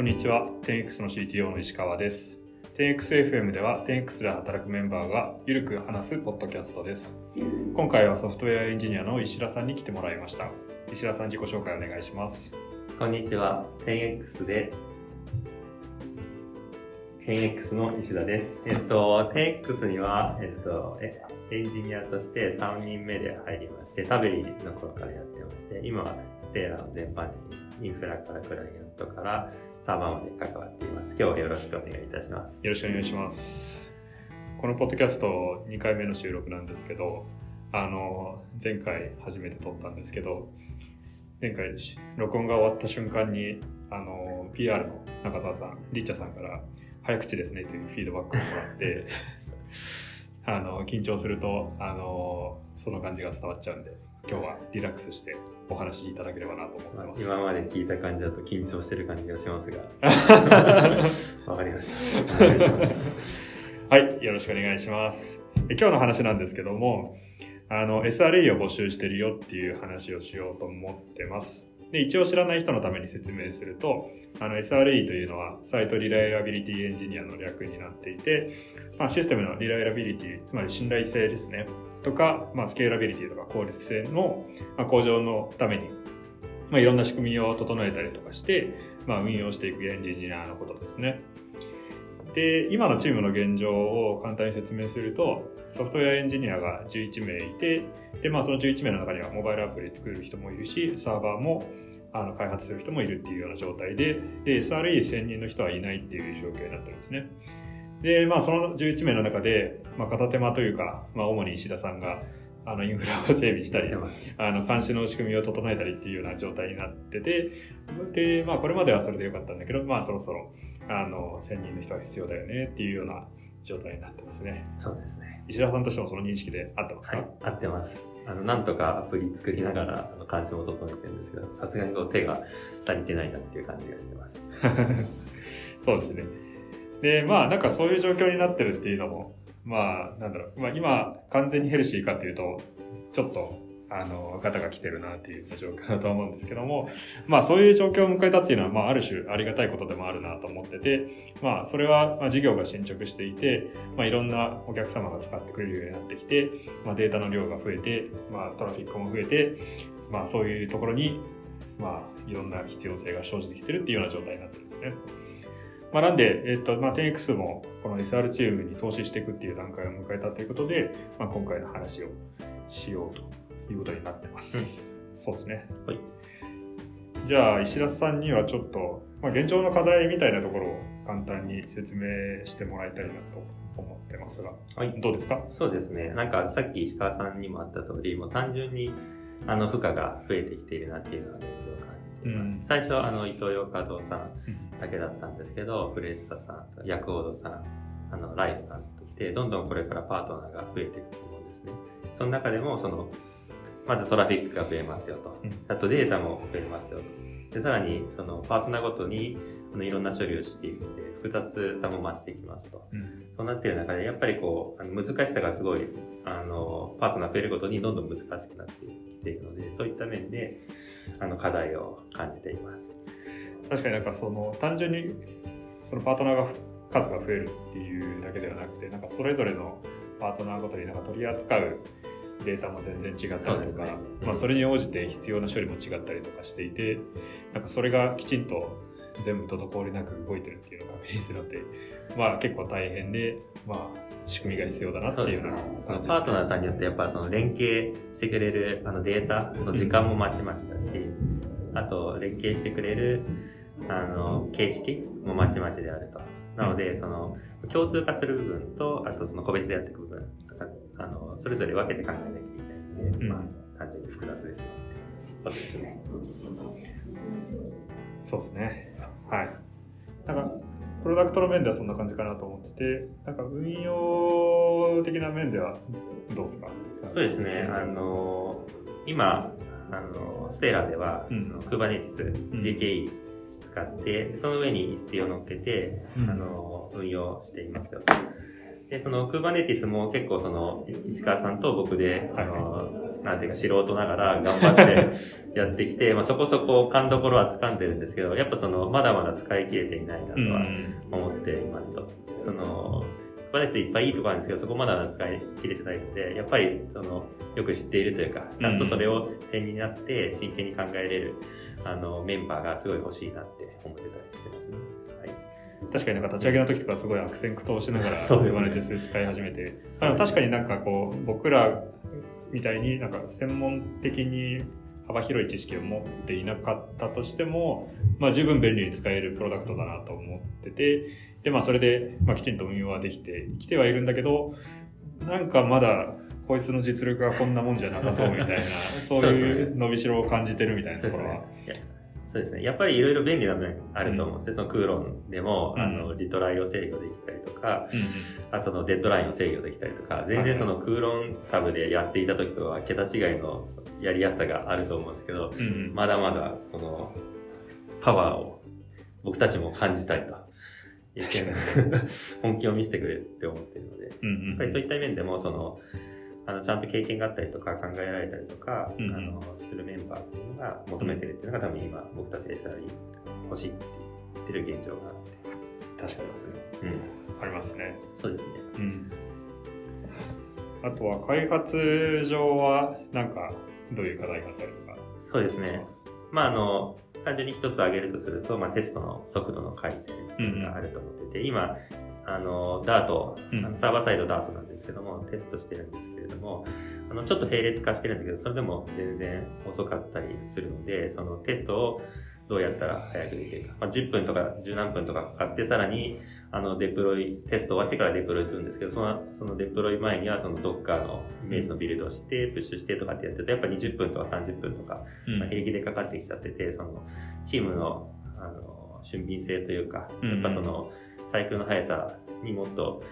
こんにちは。10X の CTO の石川です。10XFM では 10X で働くメンバーがゆるく話すポッドキャストです。今回はソフトウェアエンジニアの石田さんに来てもらいました。石田さん自己紹介お願いします。こんにちは。10X で 10X の石田です。えっと、10X には、えっと、えエンジニアとして3人目で入りまして、タベリの頃からやってまして、今はステーラーの全般的にインフラからクライアントからサーバーまで関わっています。今日はよろしくお願いいたします。よろしくお願いしますこのポッドキャスト2回目の収録なんですけどあの前回初めて撮ったんですけど前回録音が終わった瞬間にあの PR の中澤さんリッチャさんから早口ですねというフィードバックをもらって あの緊張するとあのその感じが伝わっちゃうんで今日はリラックスしてお話しいただければなと思ってます。今まで聞いた感じだと緊張してる感じがしますが、わかりました。お願いします。はい、よろしくお願いします。え今日の話なんですけども、あの、SRE を募集してるよっていう話をしようと思ってます。で、一応知らない人のために説明すると、あの、SRE というのは、サイトリライアビリティエンジニアの略になっていて、まあ、システムのリライアビリティ、つまり信頼性ですね、とか、まあ、スケーラビリティとか効率性の、向上のために、まあ、いろんな仕組みを整えたりとかして、まあ、運用していくエンジニアのことですね。で今のチームの現状を簡単に説明するとソフトウェアエンジニアが11名いてで、まあ、その11名の中にはモバイルアプリ作る人もいるしサーバーもあの開発する人もいるっていうような状態でで SRE1000 人の人はいないっていう状況になってるんですねで、まあ、その11名の中で、まあ、片手間というか、まあ、主に石田さんがあのインフラを整備したりあの監視の仕組みを整えたりっていうような状態になっててで、まあ、これまではそれでよかったんだけど、まあ、そろそろあの1000人の人が必要だよねっていうような状態になってますね。そうですね。石田さんとしてもその認識で合ってますか、はい、合ってます。あの、なんとかアプリ作りながら、あの、監視も整えてるんですけど、さすがにこう手が足りてないなっていう感じがしてます。そうですね。で、まあ、なんかそういう状況になってるっていうのも、まあ、なんだろう、まあ、今、完全にヘルシーかっていうと、ちょっと、あの、ガタが来てるなっていう状況だと思うんですけども、まあそういう状況を迎えたっていうのは、まあある種ありがたいことでもあるなと思ってて、まあそれは、まあ事業が進捗していて、まあいろんなお客様が使ってくれるようになってきて、まあデータの量が増えて、まあトラフィックも増えて、まあそういうところに、まあいろんな必要性が生じてきてるっていうような状態になってるんですね。まあ、なんで、えっと、まあ、10X もこの SR チームに投資していくっていう段階を迎えたということで、まあ、今回の話をしようということになってます。うんそうですね。はい。じゃあ、石田さんにはちょっと、まあ、現状の課題みたいなところを簡単に説明してもらいたいなと思ってますが、はい。どうですか？そうですね。なんかさっき石川さんにもあった通り、もう単純にあの負荷が増えてきているなっていうのは現状を感じています。うん最初はあの伊東洋華堂さんだけだったんですけど、フレッサさん、ヤクオードさん、あのライフさんときて、どんどんこれからパートナーが増えていくと思うんですね。その中でも、その、まずトラフィックが増えますよとうん。あとデータも増えますよと。で、さらに、そのパートナーごとに、あのいろんな処理をしていくので、複雑さも増していきますと。うんそうなっている中で、やっぱりこう、あの難しさがすごい、あの、パートナー増えるごとにどんどん難しくなってきているので、そういった面で、あの、課題を感じています。確かになんかその単純にそのパートナーが数が増えるっていうだけではなくてなんかそれぞれのパートナーごとになんか取り扱うデータも全然違ったりとか、まあ、それに応じて必要な処理も違ったりとかしていてなんかそれがきちんと全部滞りなく動いてるっていうのを確認するのって、まあ、結構大変で、まあ、仕組みが必要だなっていうのパートナーさんによってやっぱその連携してくれるあのデータの時間もまちまちだし、あと連携してくれるあの形式もまちまちであると。なので、その共通化する部分と、あとその個別でやっていく部分とか、あのそれぞれ分けて考えなきゃいけないので、うんまあ単純に複雑ですよってですね。そうですね。はい。なんか、プロダクトの面ではそんな感じかなと思ってて、なんか運用的な面ではどうですか？そうですね、あの今、あのステーラでは、うん Kubernetes、ん GKE 使って、その上に istio を乗っけて、うんあの運用していますよ。で、その Kubernetes も結構その石川さんと僕で、はいあのなんていうか素人ながら頑張って やってきて、まあそこそこ勘どころは掴んでるんですけど、やっぱその、まだまだ使い切れていないなとは思っていますと。その、クバネスいっぱいいいところあるんですけど、そこまだ使い切れてないので、やっぱりその、よく知っているというか、ちゃんとそれを点になって真剣に考えれる、あの、メンバーがすごい欲しいなって思ってたりしてますね。はい。確かになんか立ち上げの時とかすごい悪戦苦闘しながらそうですね Kubernetes 使い始めて、あの確かになんかこう僕らみたいになんか専門的に幅広い知識を持っていなかったとしても、まあ、十分便利に使えるプロダクトだなと思っててで、まあ、それで、まあ、きちんと運用はできてきてはいるんだけどなんかまだこいつの実力がこんなもんじゃなさそうみたいな そういう伸びしろを感じてるみたいなところは。そうですね。やっぱりいろいろ便利な面あると思うんですね。そのクーロンでも、うんあの、リトライを制御できたりとか、うんうんあそのデッドラインを制御できたりとか、全然そのクーロンタブでやっていた時とは桁違いのやりやすさがあると思うんですけど、うんうんまだまだこのパワーを僕たちも感じたいと。本気を見せてくれって思ってるので、やうんっぱりそういった面でも、その、あのちゃんと経験があったりとか考えられたりとか、うんうんあのするメンバーっていうのが求めてるっていうのが多分今僕たち SRE 欲しいって言ってる現状があって。確かにうん。ありますね。そうですね。うん、あとは開発上はなんかどういう課題があったりとか？そうですね。まあ、あの、単純に一つ挙げるとすると、まあ、テストの速度の改善があると思ってて、今、あの、ダート、サーバーサイドダートなんですけども、テストしてるんですども、あの、ちょっと並列化してるんだけど、それでも全然遅かったりするので、そのテストをどうやったら早くできるか。まあ、10分とか10何分とかかかって、さらに、あの、デプロイ、テスト終わってからデプロイするんですけど、その、そのデプロイ前には、その Docker のイメージのビルドをして、プッシュしてとかってやってると、やっぱ20分とか30分とか、まあ、平気でかかってきちゃってて、その、チームの、あの、俊敏性というか、やっぱその、サイクルの速さにもっと、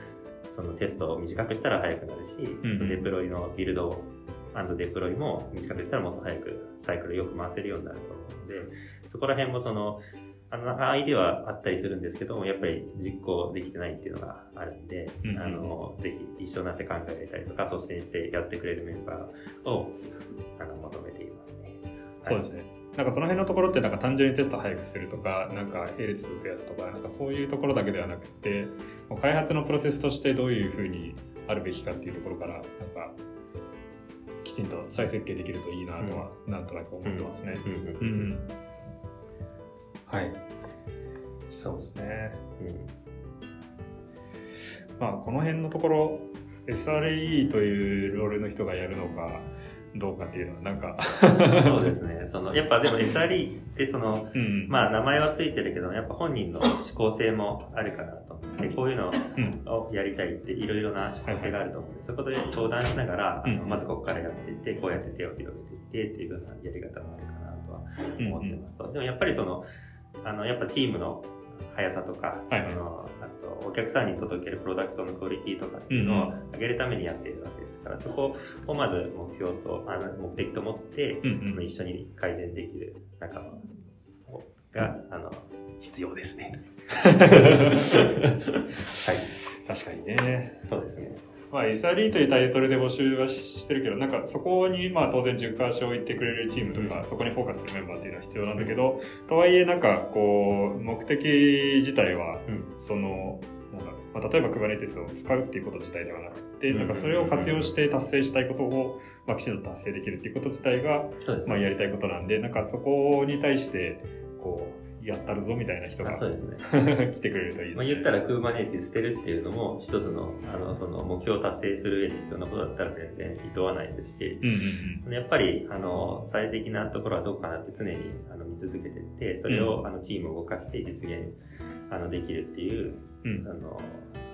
そのテストを短くしたら速くなるし、うんうん。デプロイのビルドデプロイも短くしたらもっと早くサイクルよく回せるようになると思うので、そこら辺もその、あの、アイデアはあったりするんですけども、やっぱり実行できてないっていうのがあるんで、うんうんあの、ぜひ一緒になって考えたりとか、率先してやってくれるメンバーを、あの、求めていますね。そうですねなんかその辺のところってなんか単純にテスト早くするとかなんか並列数増やすとかなんかそういうところだけではなくてもう開発のプロセスとしてどういうふうにあるべきかっていうところからなんかきちんと再設計できるといいなとはなんとなく思ってますね。うん。うん。うん。うん。はい。そうですね。まあこの辺のところ SRE というロールの人がやるのかどうかっていうのはなんか。そうですね。その、やっぱでも SRE ってその、うん。まあ名前はついてるけど、やっぱ本人の思考性もあるかなと思って、こういうのうんをやりたいっていろいろな思考性があると思うんで、そこで相談しながら、あのうんまずここからやっていって、こうやって手を広げていってっていうようなやり方もあるかなとは思ってます。と。でもやっぱりその、あの、やっぱチームの速さとか、はいはいあのあとお客さんに届けるプロダクトのクオリティとかっていうのを上げるためにやっているわけですから、そこをまず目標と、あの目的と持って、うんうん一緒に改善できる仲間が、あの、必要ですね。はい。確かにね。そうですね。まあ、SRE というタイトルで募集はしてるけど、なんかそこにまあ当然軸足を置いてくれるチームとか、そこにフォーカスするメンバーっていうのは必要なんだけど、とはいえなんかこう、目的自体は、うん。その、なんだろうまあ、例えば Kubernetes を使うっていうこと自体ではなくて、うんなんかそれを活用して達成したいことを、まあ、きちんと達成できるっていうこと自体が。まあ、やりたいことなんで、なんかそこに対して、こう、やったるぞみたいな人がね。来てくれるといいですね。まあ、言ったら Kubernetes 捨てるっていうのも、一つの、あの、その目標を達成する上で必要なことだったら全然厭わないですし、うんうんやっぱり、あの、最適なところはどこかなって常にあの見続けていって、それを、あのチームを動かして実現あのできるっていう、うん。うんあの、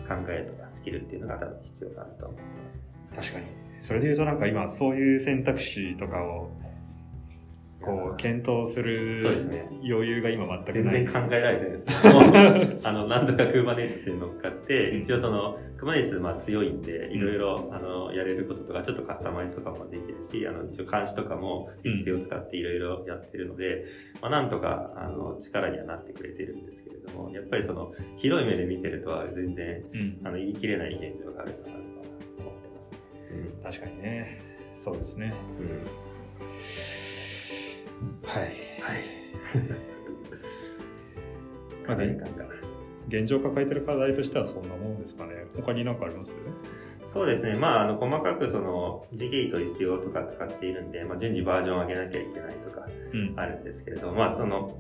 考えとかスキルっていうのが多分必要かなと思ってます。確かに。それで言うとなんか今そういう選択肢とかをこう検討する余裕が今全くない。全然考えられてないです。あの、何度か Kubernetes に乗っかって、一応その、Kubernetes まあ強いんで、いろいろ、あの、やれることとか、ちょっとカスタマイズとかもできるし、あの、一応監視とかもディスプレイを使っていろいろやってるので、まあなんとか、あの、力にはなってくれてるんですけれども、やっぱりその、広い目で見てるとは全然、うんあの、言い切れない現状があるかなとは思ってます。うん確かにね。そうですね。うん。はい。はい。まあ課題感が。現状抱えてる課題としてはそんなものですかね。他に何かあります？そうですね。まあ、あの、細かくその、時期と必要とか使っているんで、まあ、順次バージョンを上げなきゃいけないとかうん。あるんですけれど、まあ、その、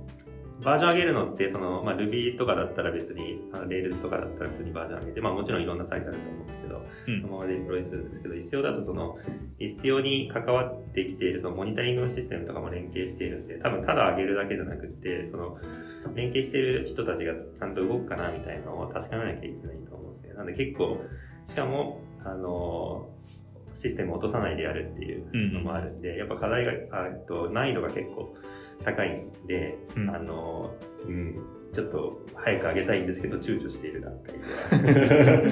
バージョン上げるのって、その、まあ、Ruby とかだったら別に、あの Rails とかだったら普通にバージョン上げて、まあ、もちろんいろんなサイトあると思うんですけど、うんそのままデプロイするんですけど、必要だとその、必要に関わってきているそのモニタリングのシステムとかも連携しているんで、多分ただ上げるだけじゃなくて、その、連携している人たちがちゃんと動くかなみたいなのを確かめなきゃいけないと思うんですよ。なんで結構、しかも、あの、システムを落とさないでやるっていうのもあるんで、やっぱ課題が、あと難易度が結構高いんで、うんあの、うん、ちょっと早く上げたいんですけど、躊躇している段階では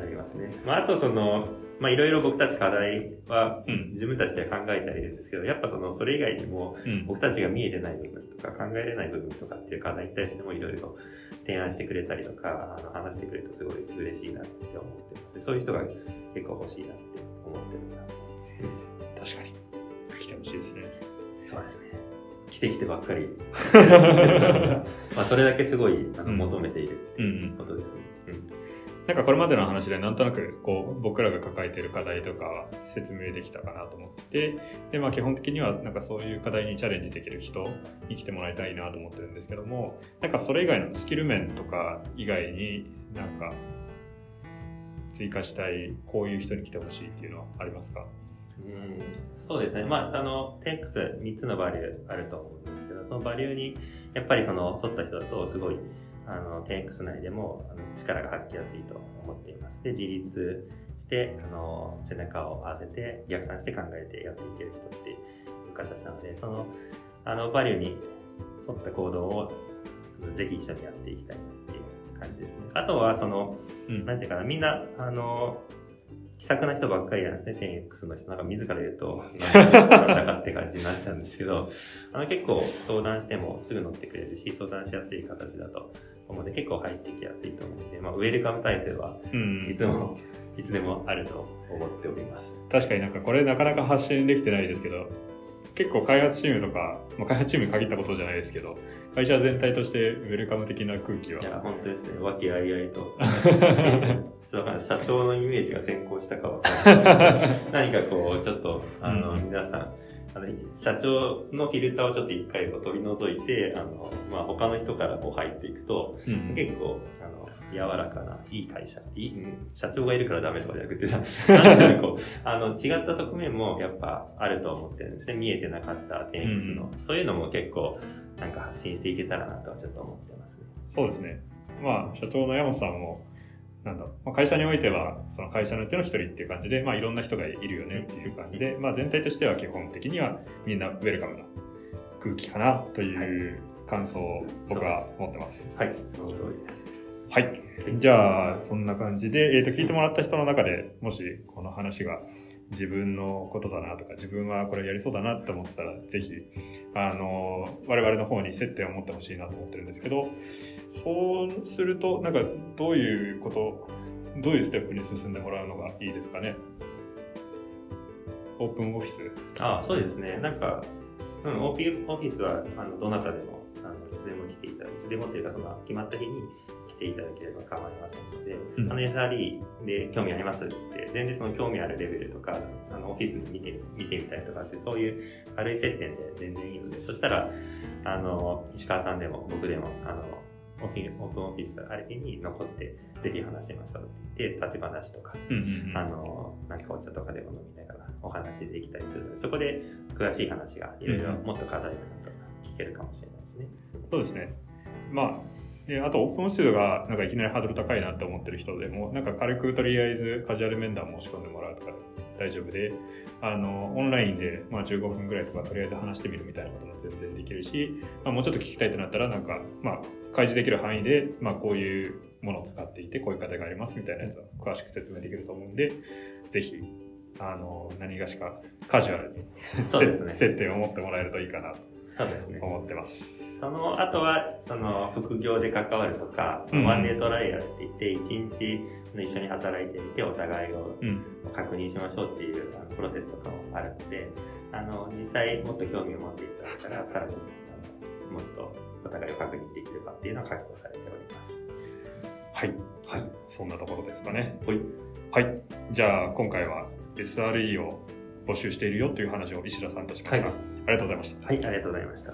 ありますね。まあ、あとその、まあ、いろいろ僕たち課題はうん自分たちで考えてはいるんですけど、やっぱその、それ以外にも、うん。僕たちが見えてない部分とか考えれない部分とかっていう課題に対してもいろいろ提案してくれたりとか、あの話してくれるとすごい嬉しいなって思ってます。そういう人が結構欲しいなって思ってます。確かに。来てほしいですね。そうですね。来てきてばっかり。まあそれだけすごいあのうん求めているうんうん。ことですね。うんなんかこれまでの話でなんとなくこう僕らが抱えている課題とか説明できたかなと思っててで、まあ、基本的にはなんかそういう課題にチャレンジできる人に来てもらいたいなと思ってるんですけどもなんかそれ以外のスキル面とか以外になんか追加したいこういう人に来てほしいっていうのはありますか？うんそうですね。まあ、あの、10X3 つのバリューあると思うんですけど、そのバリューに、やっぱりその、沿った人だと、すごい、あの、10X 内でもあの力が発揮やすいと思っています。で、自立して、あの、背中を合わせて、逆算して考えてやっていける人っていう形なので、その、あの、バリューに沿った行動を、ぜひ一緒にやっていきたいなっていう感じですね。あとは、その、うんなんていうかな、みんな、あの、気さくな人ばっかりなんですね、10X の人。なんか自ら言うと、なんだかって感じになっちゃうんですけど、あの結構相談してもすぐ乗ってくれるし、相談しやすい形だと思うので、結構入ってきやすいと思うので、まあ、ウェルカム体制はうんいつも、いつでもあると思っております。確かになんかこれなかなか発信できてないですけど結構開発チームとか、まあ、開発チームに限ったことじゃないですけど会社全体としてウェルカム的な空気は。いや、本当ですね、和気あいあいと。社長のイメージが先行したかわかんない。ですけど何かこう、ちょっと、あの、うん。皆さん、あの、社長のフィルターをちょっと一回こう取り除いて、あの、まあ、他の人からこう入っていくと、うん。結構、あの、柔らかな、いい会社、いい、うん社長がいるからダメとかじゃなくてさ、なんていうのこう、あの、違った側面もやっぱあると思ってるんですね。見えてなかった点数の、うんそういうのも結構、なんか発信していけたらなとはちょっと思ってますね。そうですね。まあ、社長の山本さんも、なんだまあ、会社においては、その会社のうちの一人っていう感じで、まあ、いろんな人がいるよねっていう感じで、まあ、全体としては基本的にはみんなウェルカムな空気かなという感想を僕は持ってます。はい、その通りです。はい。じゃあ、そんな感じで、えっ、と、聞いてもらった人の中でもし、この話が自分のことだなとか、自分はこれやりそうだなって思ってたら、ぜひ、あの、我々の方に接点を持ってほしいなと思ってるんですけど、そうすると、なんか、どういうこと、どういうステップに進んでもらうのがいいですかね？オープンオフィス。ああ、そうですね。なんか、うん、オフィオフィスは、あの、どなたでも、あの、いつでも来ていただいて、いつでもっていうか、その、決まった日にていただければ構いませんので、うんあの、SRE で興味ありますって、全然その興味あるレベルとか、あの、オフィスに見て、見てみたいとかって、そういう軽い接点で全然いいので、そしたら、あの、石川さんでも僕でも、あの、オフィオープンオフィスある日に残って、ぜひ話しましょうって言って、立ち話とか、うんうんうんあの、なんかお茶とかでも飲みながらお話できたりするので、そこで詳しい話がいろいろもっと課題感とか聞けるかもしれないですね。そうですね。まあ、であとオープンスがなんかいきなりハードル高いなって思ってる人でも、なんか軽くとりあえずカジュアル面談申し込んでもらうとかで大丈夫で、あの、オンラインでまあ15分ぐらいとかとりあえず話してみるみたいなことも全然できるし、まあ、もうちょっと聞きたいってなったら、なんか、まあ、開示できる範囲で、まあ、こういうものを使っていて、こういう課題がありますみたいなやつを詳しく説明できると思うんで、ぜひ、あの、何がしかカジュアルにね 接点を持ってもらえるといいかなと。思ってます。その後は、その副業で関わるとか、うんワンデートライアルって言って、一日一緒に働いてみて、お互いをうん。確認しましょうっていうプロセスとかもあるので、あの、実際もっと興味を持っていただいたら、さらに、あのもっとお互いを確認できるかっていうのは確保されております。はい。はい。そんなところですかね。はい。はい。じゃあ、今回は SRE を募集しているよという話を石田さんとしました。はいありがとうございました。はい、ありがとうございました。